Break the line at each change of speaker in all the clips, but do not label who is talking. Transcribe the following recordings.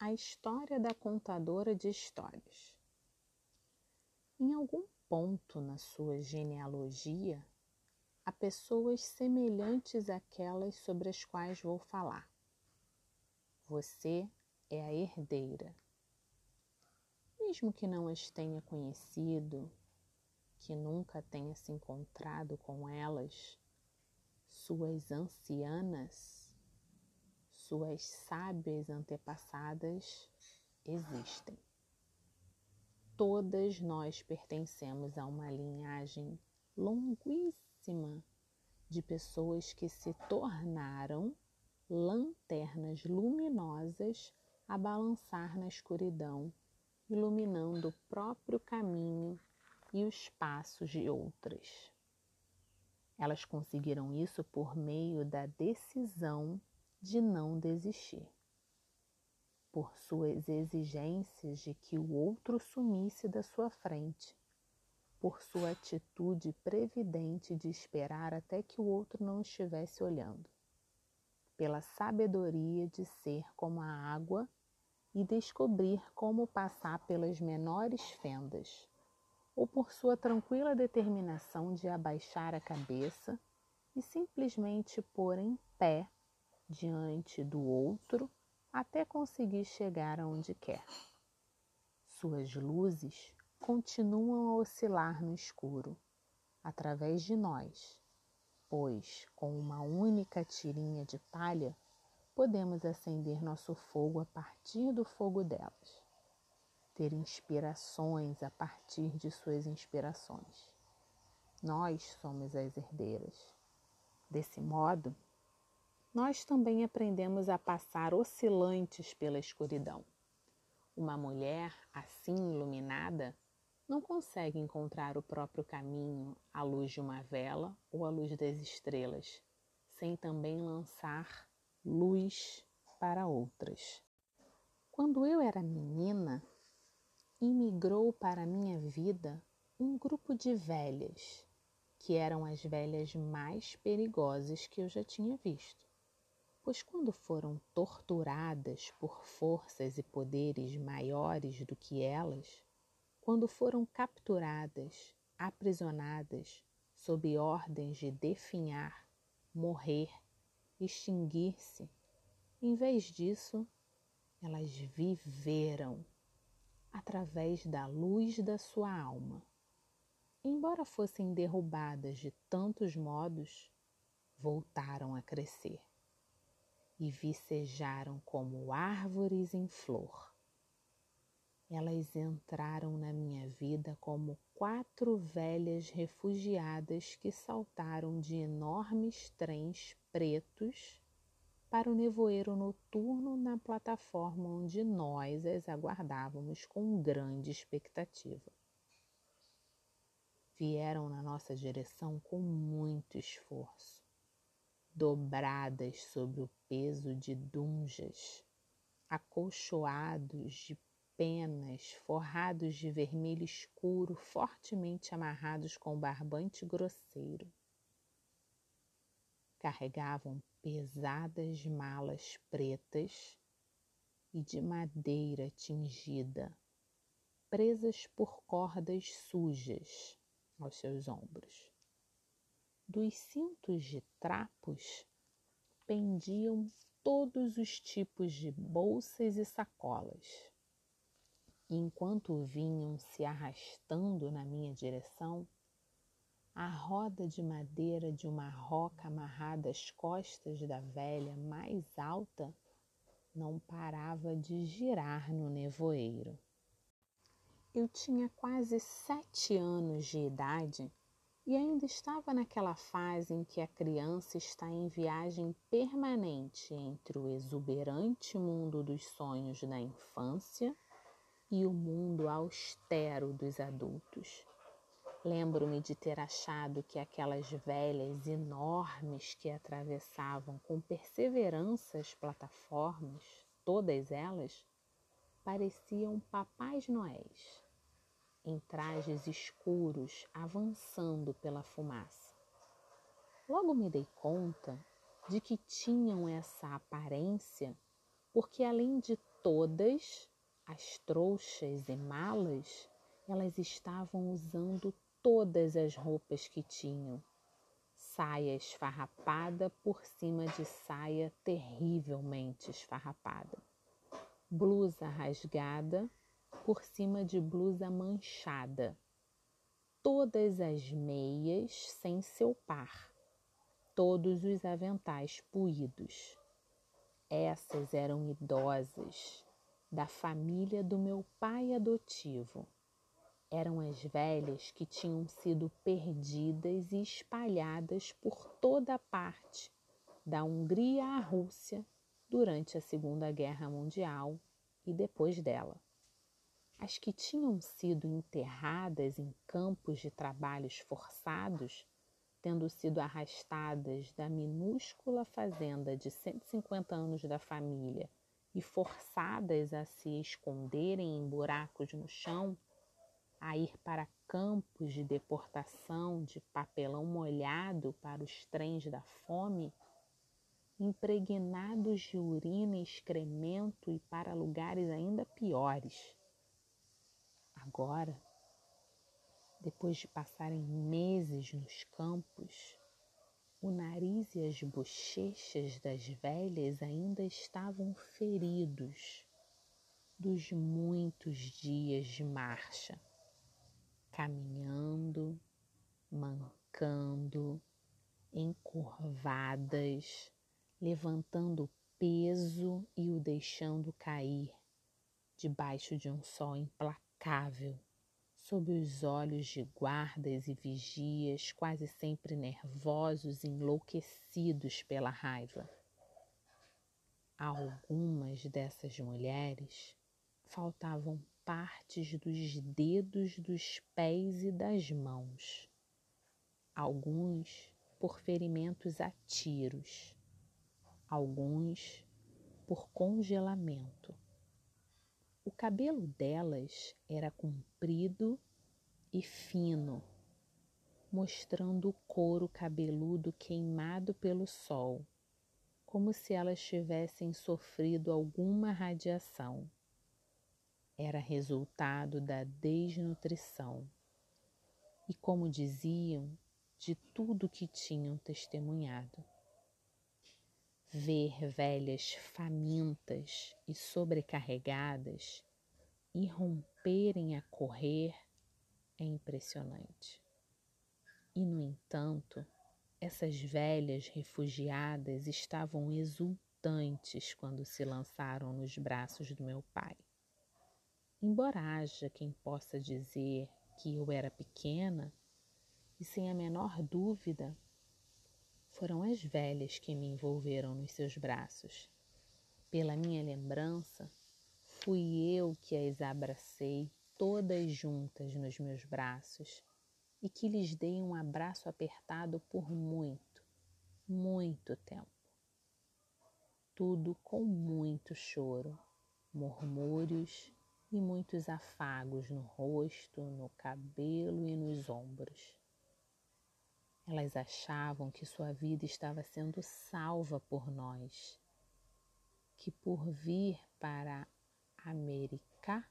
a história da contadora de histórias. Em algum ponto na sua genealogia, há pessoas semelhantes àquelas sobre as quais vou falar. Você é a herdeira. Mesmo que não as tenha conhecido, que nunca tenha se encontrado com elas, suas ancianas, suas sábias antepassadas existem. Todas nós pertencemos a uma linhagem longuíssima de pessoas que se tornaram lanternas luminosas a balançar na escuridão, iluminando o próprio caminho e os passos de outras. Elas conseguiram isso por meio da decisão de não desistir, por suas exigências de que o outro sumisse da sua frente, por sua atitude previdente de esperar até que o outro não estivesse olhando pela sabedoria de ser como a água e descobrir como passar pelas menores fendas, ou por sua tranquila determinação de abaixar a cabeça e simplesmente pôr em pé diante do outro até conseguir chegar aonde quer. Suas luzes continuam a oscilar no escuro, através de nós, pois com uma única tirinha de palha podemos acender nosso fogo a partir do fogo delas, ter inspirações a partir de suas inspirações. Nós somos as herdeiras. Desse modo, nós também aprendemos a passar oscilantes pela escuridão. Uma mulher assim iluminada não consegue encontrar o próprio caminho à luz de uma vela ou à luz das estrelas, sem também lançar luz para outras. Quando eu era menina, imigrou para minha vida um grupo de velhas, que eram as velhas mais perigosas que eu já tinha visto. Pois quando foram torturadas por forças e poderes maiores do que elas, quando foram capturadas, aprisionadas, sob ordens de definhar, morrer, extinguir-se, em vez disso, elas viveram através da luz da sua alma. Embora fossem derrubadas de tantos modos, voltaram a crescer e vicejaram como árvores em flor elas entraram na minha vida como quatro velhas refugiadas que saltaram de enormes trens pretos para o nevoeiro noturno na plataforma onde nós as aguardávamos com grande expectativa. Vieram na nossa direção com muito esforço, dobradas sob o peso de dunjas, acolchoados de penas forrados de vermelho escuro, fortemente amarrados com barbante grosseiro. Carregavam pesadas malas pretas e de madeira tingida, presas por cordas sujas aos seus ombros. Dos cintos de trapos pendiam todos os tipos de bolsas e sacolas enquanto vinham se arrastando na minha direção, a roda de madeira de uma roca amarrada às costas da velha mais alta não parava de girar no nevoeiro. Eu tinha quase sete anos de idade e ainda estava naquela fase em que a criança está em viagem permanente entre o exuberante mundo dos sonhos da infância e o mundo austero dos adultos. Lembro-me de ter achado que aquelas velhas enormes que atravessavam com perseverança as plataformas, todas elas, pareciam papais noéis, em trajes escuros avançando pela fumaça. Logo me dei conta de que tinham essa aparência porque além de todas as trouxas e malas, elas estavam usando todas as roupas que tinham. Saia esfarrapada por cima de saia terrivelmente esfarrapada. Blusa rasgada por cima de blusa manchada. Todas as meias sem seu par. Todos os aventais puídos. Essas eram idosas, da família do meu pai adotivo. Eram as velhas que tinham sido perdidas e espalhadas por toda parte, da Hungria à Rússia, durante a Segunda Guerra Mundial e depois dela. As que tinham sido enterradas em campos de trabalhos forçados tendo sido arrastadas da minúscula fazenda de 150 anos da família e forçadas a se esconderem em buracos no chão, a ir para campos de deportação de papelão molhado para os trens da fome, impregnados de urina e excremento e para lugares ainda piores. Agora, depois de passarem meses nos campos, o nariz e as bochechas das velhas ainda estavam feridos dos muitos dias de marcha, caminhando, mancando, encurvadas, levantando peso e o deixando cair debaixo de um sol implacável sob os olhos de guardas e vigias, quase sempre nervosos e enlouquecidos pela raiva. A algumas dessas mulheres faltavam partes dos dedos dos pés e das mãos, alguns por ferimentos a tiros, alguns por congelamento o cabelo delas era comprido e fino, mostrando o couro cabeludo queimado pelo sol, como se elas tivessem sofrido alguma radiação. Era resultado da desnutrição e, como diziam, de tudo que tinham testemunhado. Ver velhas famintas e sobrecarregadas irromperem a correr é impressionante. E, no entanto, essas velhas refugiadas estavam exultantes quando se lançaram nos braços do meu pai. Embora haja quem possa dizer que eu era pequena, e sem a menor dúvida foram as velhas que me envolveram nos seus braços. Pela minha lembrança, fui eu que as abracei todas juntas nos meus braços e que lhes dei um abraço apertado por muito, muito tempo. Tudo com muito choro, murmúrios e muitos afagos no rosto, no cabelo e nos ombros. Elas achavam que sua vida estava sendo salva por nós, que por vir para América,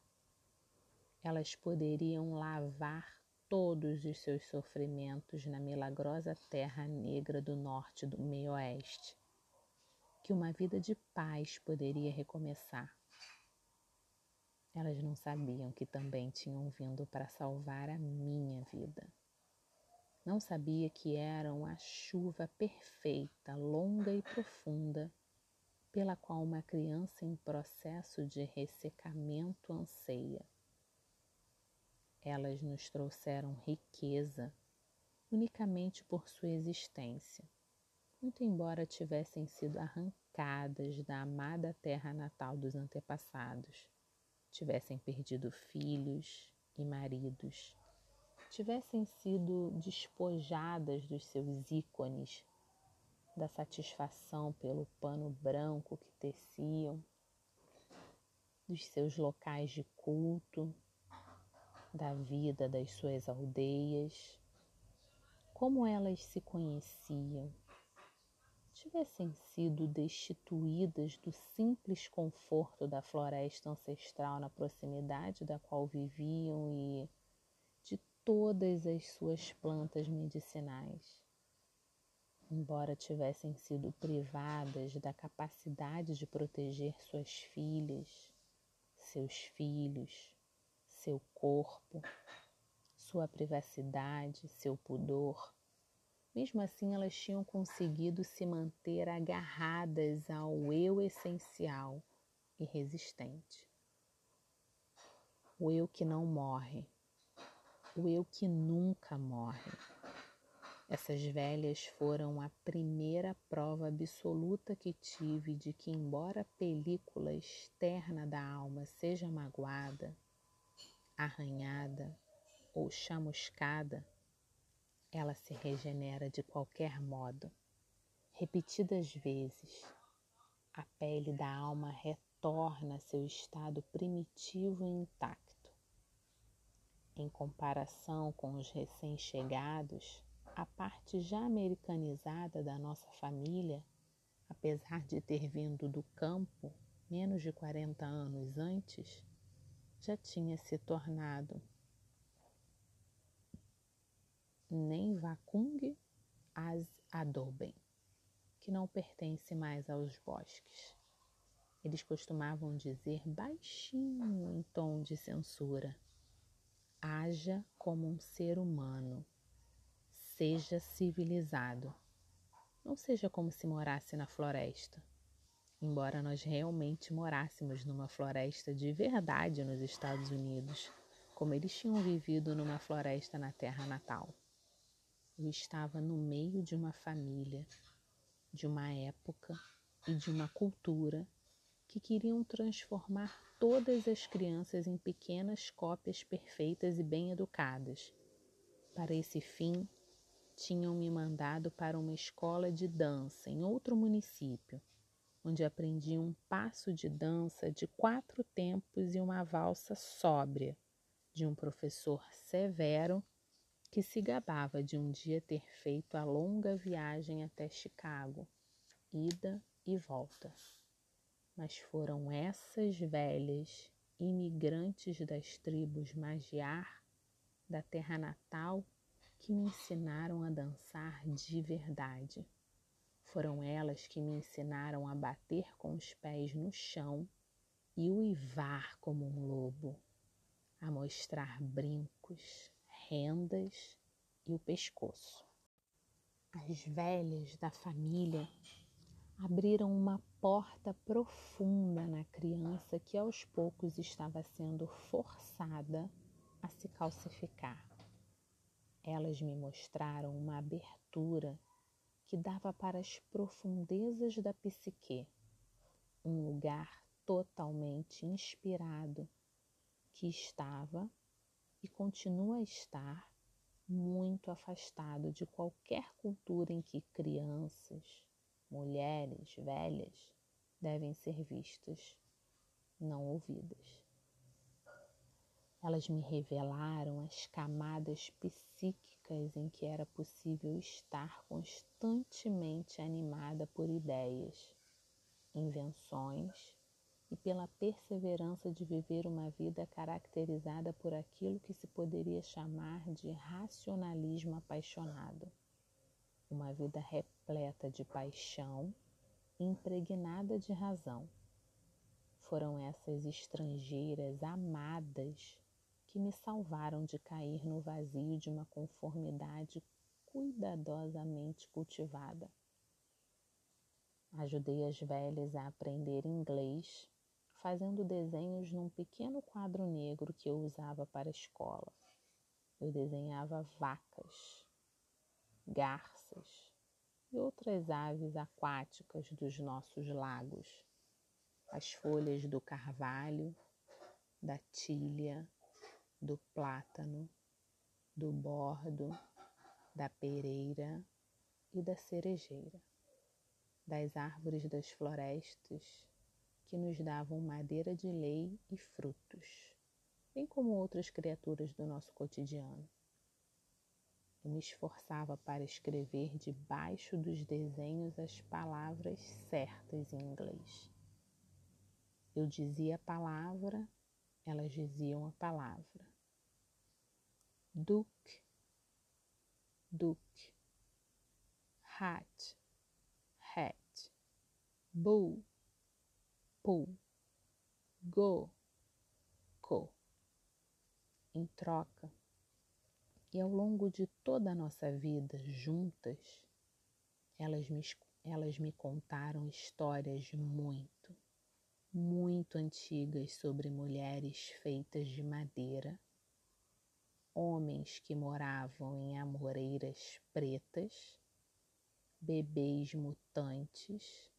elas poderiam lavar todos os seus sofrimentos na milagrosa terra negra do norte do meio-oeste, que uma vida de paz poderia recomeçar. Elas não sabiam que também tinham vindo para salvar a minha vida. Não sabia que eram a chuva perfeita, longa e profunda, pela qual uma criança em processo de ressecamento anseia. Elas nos trouxeram riqueza unicamente por sua existência, muito embora tivessem sido arrancadas da amada terra natal dos antepassados, tivessem perdido filhos e maridos tivessem sido despojadas dos seus ícones, da satisfação pelo pano branco que teciam, dos seus locais de culto, da vida das suas aldeias, como elas se conheciam, tivessem sido destituídas do simples conforto da floresta ancestral na proximidade da qual viviam e todas as suas plantas medicinais. Embora tivessem sido privadas da capacidade de proteger suas filhas, seus filhos, seu corpo, sua privacidade, seu pudor, mesmo assim, elas tinham conseguido se manter agarradas ao eu essencial e resistente. O eu que não morre, o eu que nunca morre. Essas velhas foram a primeira prova absoluta que tive de que, embora a película externa da alma seja magoada, arranhada ou chamuscada, ela se regenera de qualquer modo. Repetidas vezes, a pele da alma retorna a seu estado primitivo e intacto. Em comparação com os recém-chegados, a parte já americanizada da nossa família, apesar de ter vindo do campo menos de 40 anos antes, já tinha se tornado nem Vakung as adobem, que não pertence mais aos bosques. Eles costumavam dizer baixinho em tom de censura: haja como um ser humano, seja civilizado. Não seja como se morasse na floresta. Embora nós realmente morássemos numa floresta de verdade nos Estados Unidos, como eles tinham vivido numa floresta na terra natal. Eu estava no meio de uma família, de uma época e de uma cultura que queriam transformar todas as crianças em pequenas cópias perfeitas e bem educadas. Para esse fim, tinham me mandado para uma escola de dança em outro município, onde aprendi um passo de dança de quatro tempos e uma valsa sóbria, de um professor severo que se gabava de um dia ter feito a longa viagem até Chicago, ida e volta. Mas foram essas velhas imigrantes das tribos Magiar, da terra natal, que me ensinaram a dançar de verdade. Foram elas que me ensinaram a bater com os pés no chão e uivar como um lobo, a mostrar brincos, rendas e o pescoço. As velhas da família abriram uma porta profunda na criança que aos poucos estava sendo forçada a se calcificar. Elas me mostraram uma abertura que dava para as profundezas da psique, um lugar totalmente inspirado que estava e continua a estar muito afastado de qualquer cultura em que crianças, mulheres, velhas devem ser vistas, não ouvidas. Elas me revelaram as camadas psíquicas em que era possível estar constantemente animada por ideias, invenções e pela perseverança de viver uma vida caracterizada por aquilo que se poderia chamar de racionalismo apaixonado. Uma vida repleta de paixão, impregnada de razão. Foram essas estrangeiras amadas que me salvaram de cair no vazio de uma conformidade cuidadosamente cultivada. Ajudei as velhas a aprender inglês fazendo desenhos num pequeno quadro negro que eu usava para a escola. Eu desenhava vacas, garças e outras aves aquáticas dos nossos lagos, as folhas do carvalho, da tilha, do plátano, do bordo, da pereira e da cerejeira, das árvores das florestas que nos davam madeira de lei e frutos, bem como outras criaturas do nosso cotidiano. Eu me esforçava para escrever debaixo dos desenhos as palavras certas em inglês. Eu dizia a palavra, elas diziam a palavra. Duke, Duke, hat, hat, bull, pull, go, go. Em troca, e ao longo de toda a nossa vida juntas, elas me, elas me contaram histórias muito, muito antigas sobre mulheres feitas de madeira, homens que moravam em amoreiras pretas, bebês mutantes,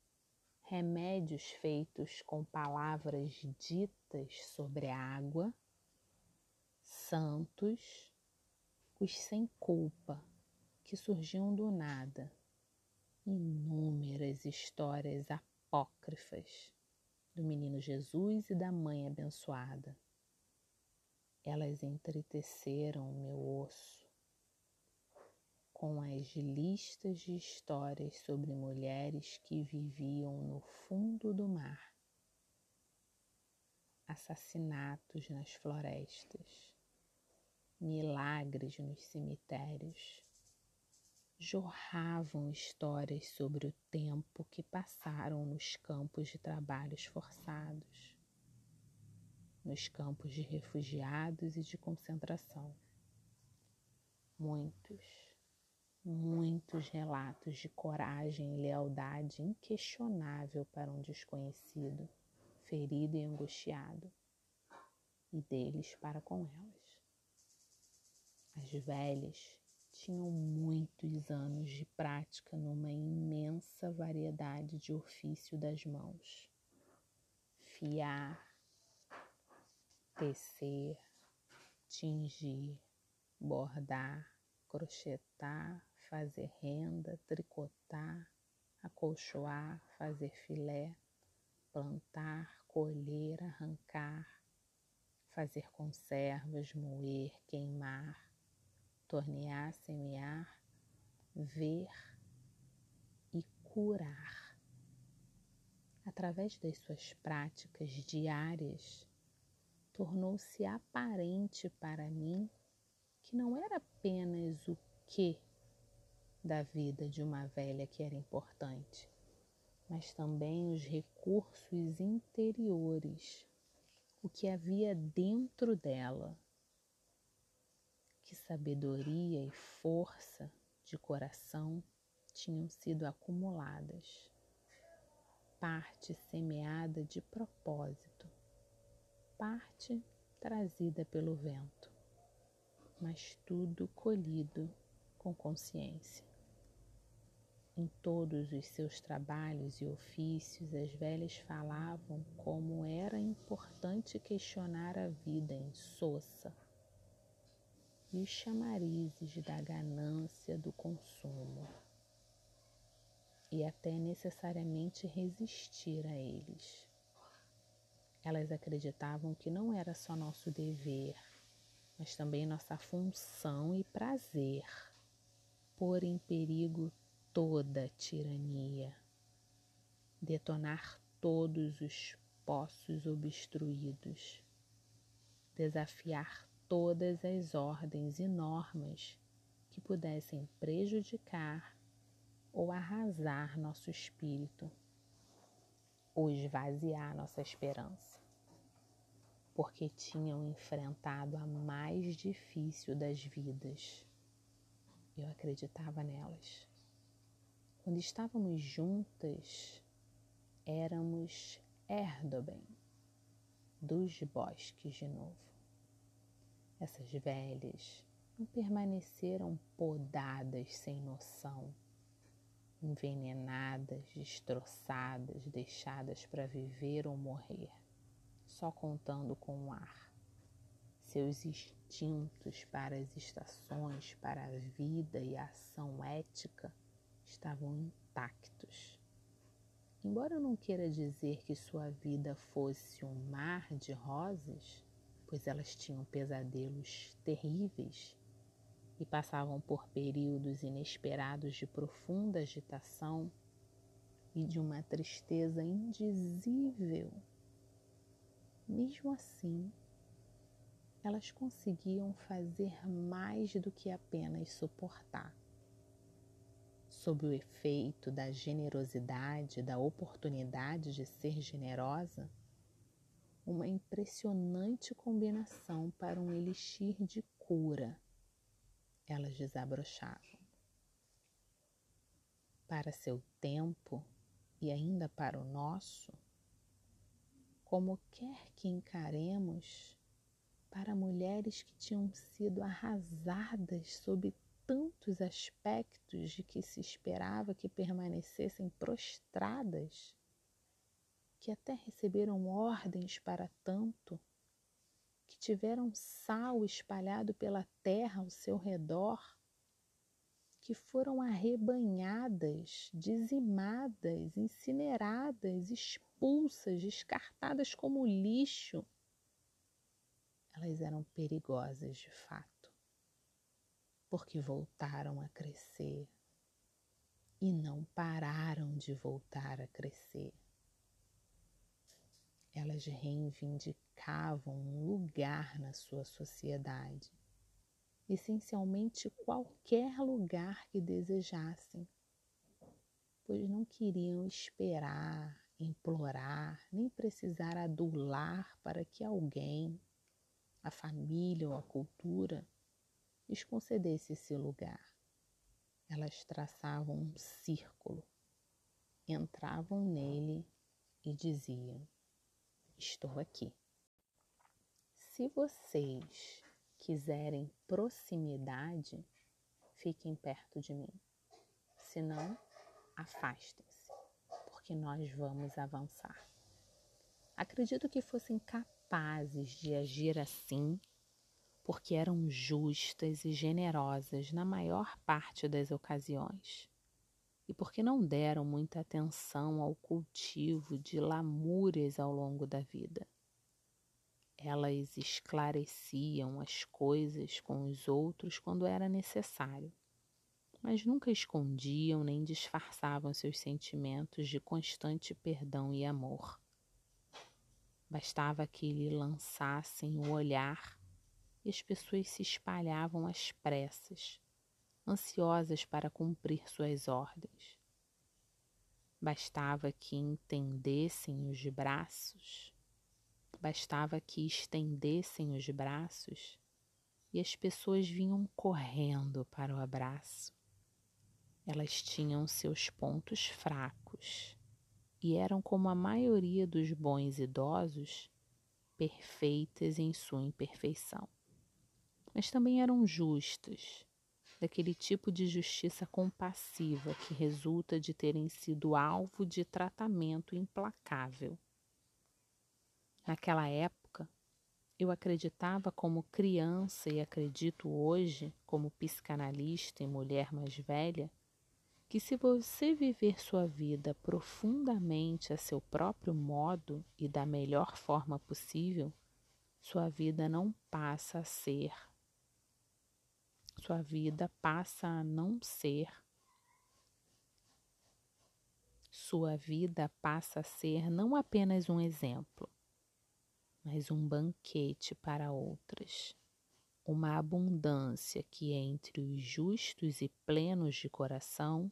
remédios feitos com palavras ditas sobre a água, santos os sem culpa que surgiam do nada, inúmeras histórias apócrifas do menino Jesus e da mãe abençoada. Elas entreteceram o meu osso com as listas de histórias sobre mulheres que viviam no fundo do mar, assassinatos nas florestas milagres nos cemitérios, jorravam histórias sobre o tempo que passaram nos campos de trabalhos forçados, nos campos de refugiados e de concentração. Muitos, muitos relatos de coragem e lealdade inquestionável para um desconhecido, ferido e angustiado, e deles para com elas. As velhas tinham muitos anos de prática numa imensa variedade de ofício das mãos. Fiar, tecer, tingir, bordar, crochetar, fazer renda, tricotar, acolchoar, fazer filé, plantar, colher, arrancar, fazer conservas, moer, queimar, tornear, semear, ver e curar. Através das suas práticas diárias, tornou-se aparente para mim que não era apenas o que da vida de uma velha que era importante, mas também os recursos interiores, o que havia dentro dela que sabedoria e força de coração tinham sido acumuladas, parte semeada de propósito, parte trazida pelo vento, mas tudo colhido com consciência. Em todos os seus trabalhos e ofícios, as velhas falavam como era importante questionar a vida em Sossa e chamarizes da ganância do consumo, e até necessariamente resistir a eles. Elas acreditavam que não era só nosso dever, mas também nossa função e prazer pôr em perigo toda tirania, detonar todos os poços obstruídos, desafiar todas as ordens e normas que pudessem prejudicar ou arrasar nosso espírito ou esvaziar nossa esperança, porque tinham enfrentado a mais difícil das vidas. Eu acreditava nelas. Quando estávamos juntas, éramos Erdogan dos bosques de novo. Essas velhas não permaneceram podadas sem noção, envenenadas, destroçadas, deixadas para viver ou morrer, só contando com o ar. Seus instintos para as estações, para a vida e a ação ética estavam intactos. Embora eu não queira dizer que sua vida fosse um mar de rosas, pois elas tinham pesadelos terríveis, e passavam por períodos inesperados de profunda agitação e de uma tristeza indizível. Mesmo assim, elas conseguiam fazer mais do que apenas suportar. Sob o efeito da generosidade, da oportunidade de ser generosa, uma impressionante combinação para um elixir de cura. Elas desabrochavam. Para seu tempo e ainda para o nosso, como quer que encaremos, para mulheres que tinham sido arrasadas sob tantos aspectos de que se esperava que permanecessem prostradas, que até receberam ordens para tanto, que tiveram sal espalhado pela terra ao seu redor, que foram arrebanhadas, dizimadas, incineradas, expulsas, descartadas como lixo. Elas eram perigosas de fato, porque voltaram a crescer e não pararam de voltar a crescer elas reivindicavam um lugar na sua sociedade, essencialmente qualquer lugar que desejassem, pois não queriam esperar, implorar, nem precisar adular para que alguém, a família ou a cultura, lhes concedesse esse lugar. Elas traçavam um círculo, entravam nele e diziam: estou aqui. Se vocês quiserem proximidade, fiquem perto de mim. Se não, afastem-se, porque nós vamos avançar. Acredito que fossem capazes de agir assim porque eram justas e generosas na maior parte das ocasiões e porque não deram muita atenção ao cultivo de lamúrias ao longo da vida. Elas esclareciam as coisas com os outros quando era necessário, mas nunca escondiam nem disfarçavam seus sentimentos de constante perdão e amor. Bastava que lhe lançassem o olhar e as pessoas se espalhavam às pressas ansiosas para cumprir suas ordens. Bastava que entendessem os braços, bastava que estendessem os braços e as pessoas vinham correndo para o abraço. Elas tinham seus pontos fracos e eram, como a maioria dos bons idosos, perfeitas em sua imperfeição. Mas também eram justas daquele tipo de justiça compassiva que resulta de terem sido alvo de tratamento implacável. Naquela época, eu acreditava como criança e acredito hoje, como psicanalista e mulher mais velha, que se você viver sua vida profundamente a seu próprio modo e da melhor forma possível, sua vida não passa a ser sua vida passa a não ser. Sua vida passa a ser não apenas um exemplo, mas um banquete para outras, uma abundância que entre os justos e plenos de coração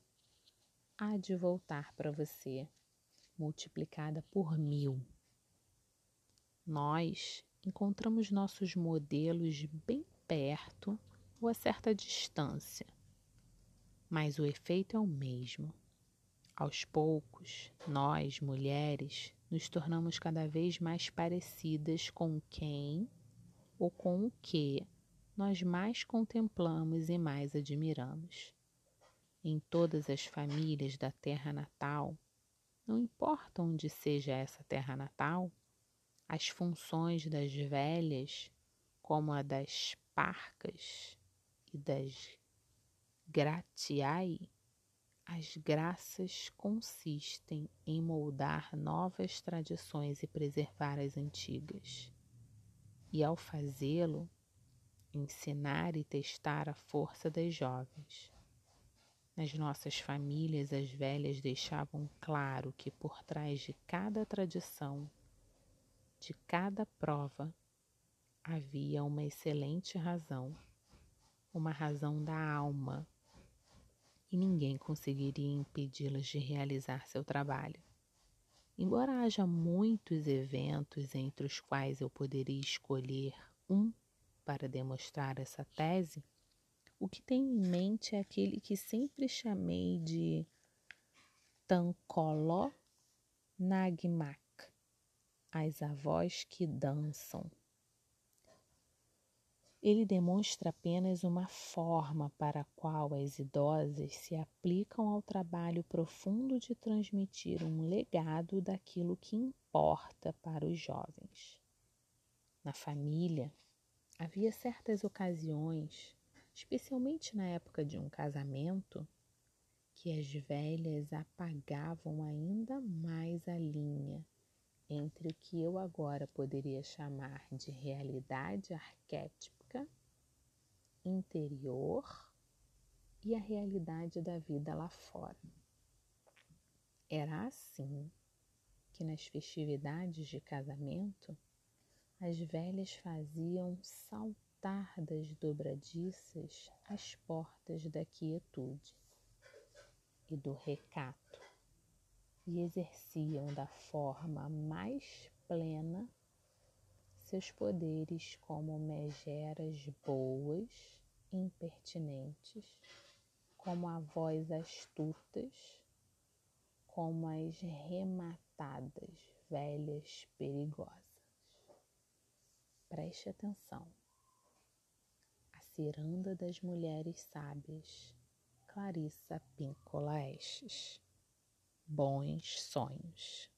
há de voltar para você, multiplicada por mil. Nós encontramos nossos modelos bem perto ou a certa distância, mas o efeito é o mesmo. Aos poucos, nós, mulheres, nos tornamos cada vez mais parecidas com quem ou com o que nós mais contemplamos e mais admiramos. Em todas as famílias da terra natal, não importa onde seja essa terra natal, as funções das velhas, como a das parcas, das gratiai, as graças consistem em moldar novas tradições e preservar as antigas. E ao fazê-lo, ensinar e testar a força das jovens. Nas nossas famílias, as velhas deixavam claro que por trás de cada tradição, de cada prova, havia uma excelente razão, uma razão da alma, e ninguém conseguiria impedi-las de realizar seu trabalho. Embora haja muitos eventos entre os quais eu poderia escolher um para demonstrar essa tese, o que tenho em mente é aquele que sempre chamei de Tankolo Nagmak, as avós que dançam. Ele demonstra apenas uma forma para a qual as idosas se aplicam ao trabalho profundo de transmitir um legado daquilo que importa para os jovens. Na família, havia certas ocasiões, especialmente na época de um casamento, que as velhas apagavam ainda mais a linha entre o que eu agora poderia chamar de realidade arquétipa interior e a realidade da vida lá fora. Era assim que nas festividades de casamento as velhas faziam saltar das dobradiças as portas da quietude e do recato e exerciam da forma mais plena seus poderes como megeras boas, impertinentes, como avós astutas, como as rematadas velhas perigosas. Preste atenção. A ciranda das mulheres sábias, Clarissa Pincola Estes. Bons sonhos.